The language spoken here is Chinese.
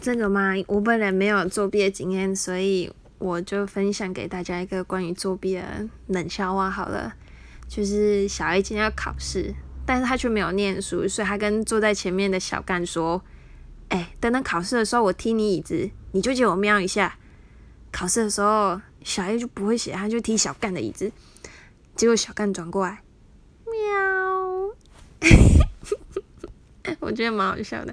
这个嘛，我本人没有作弊的经验，所以我就分享给大家一个关于作弊的冷笑话好了。就是小 A 今天要考试，但是他却没有念书，所以他跟坐在前面的小干说：“哎，等等考试的时候，我踢你椅子，你就借我瞄一下。”考试的时候，小 A 就不会写，他就踢小干的椅子。结果小干转过来，喵，我觉得蛮好笑的。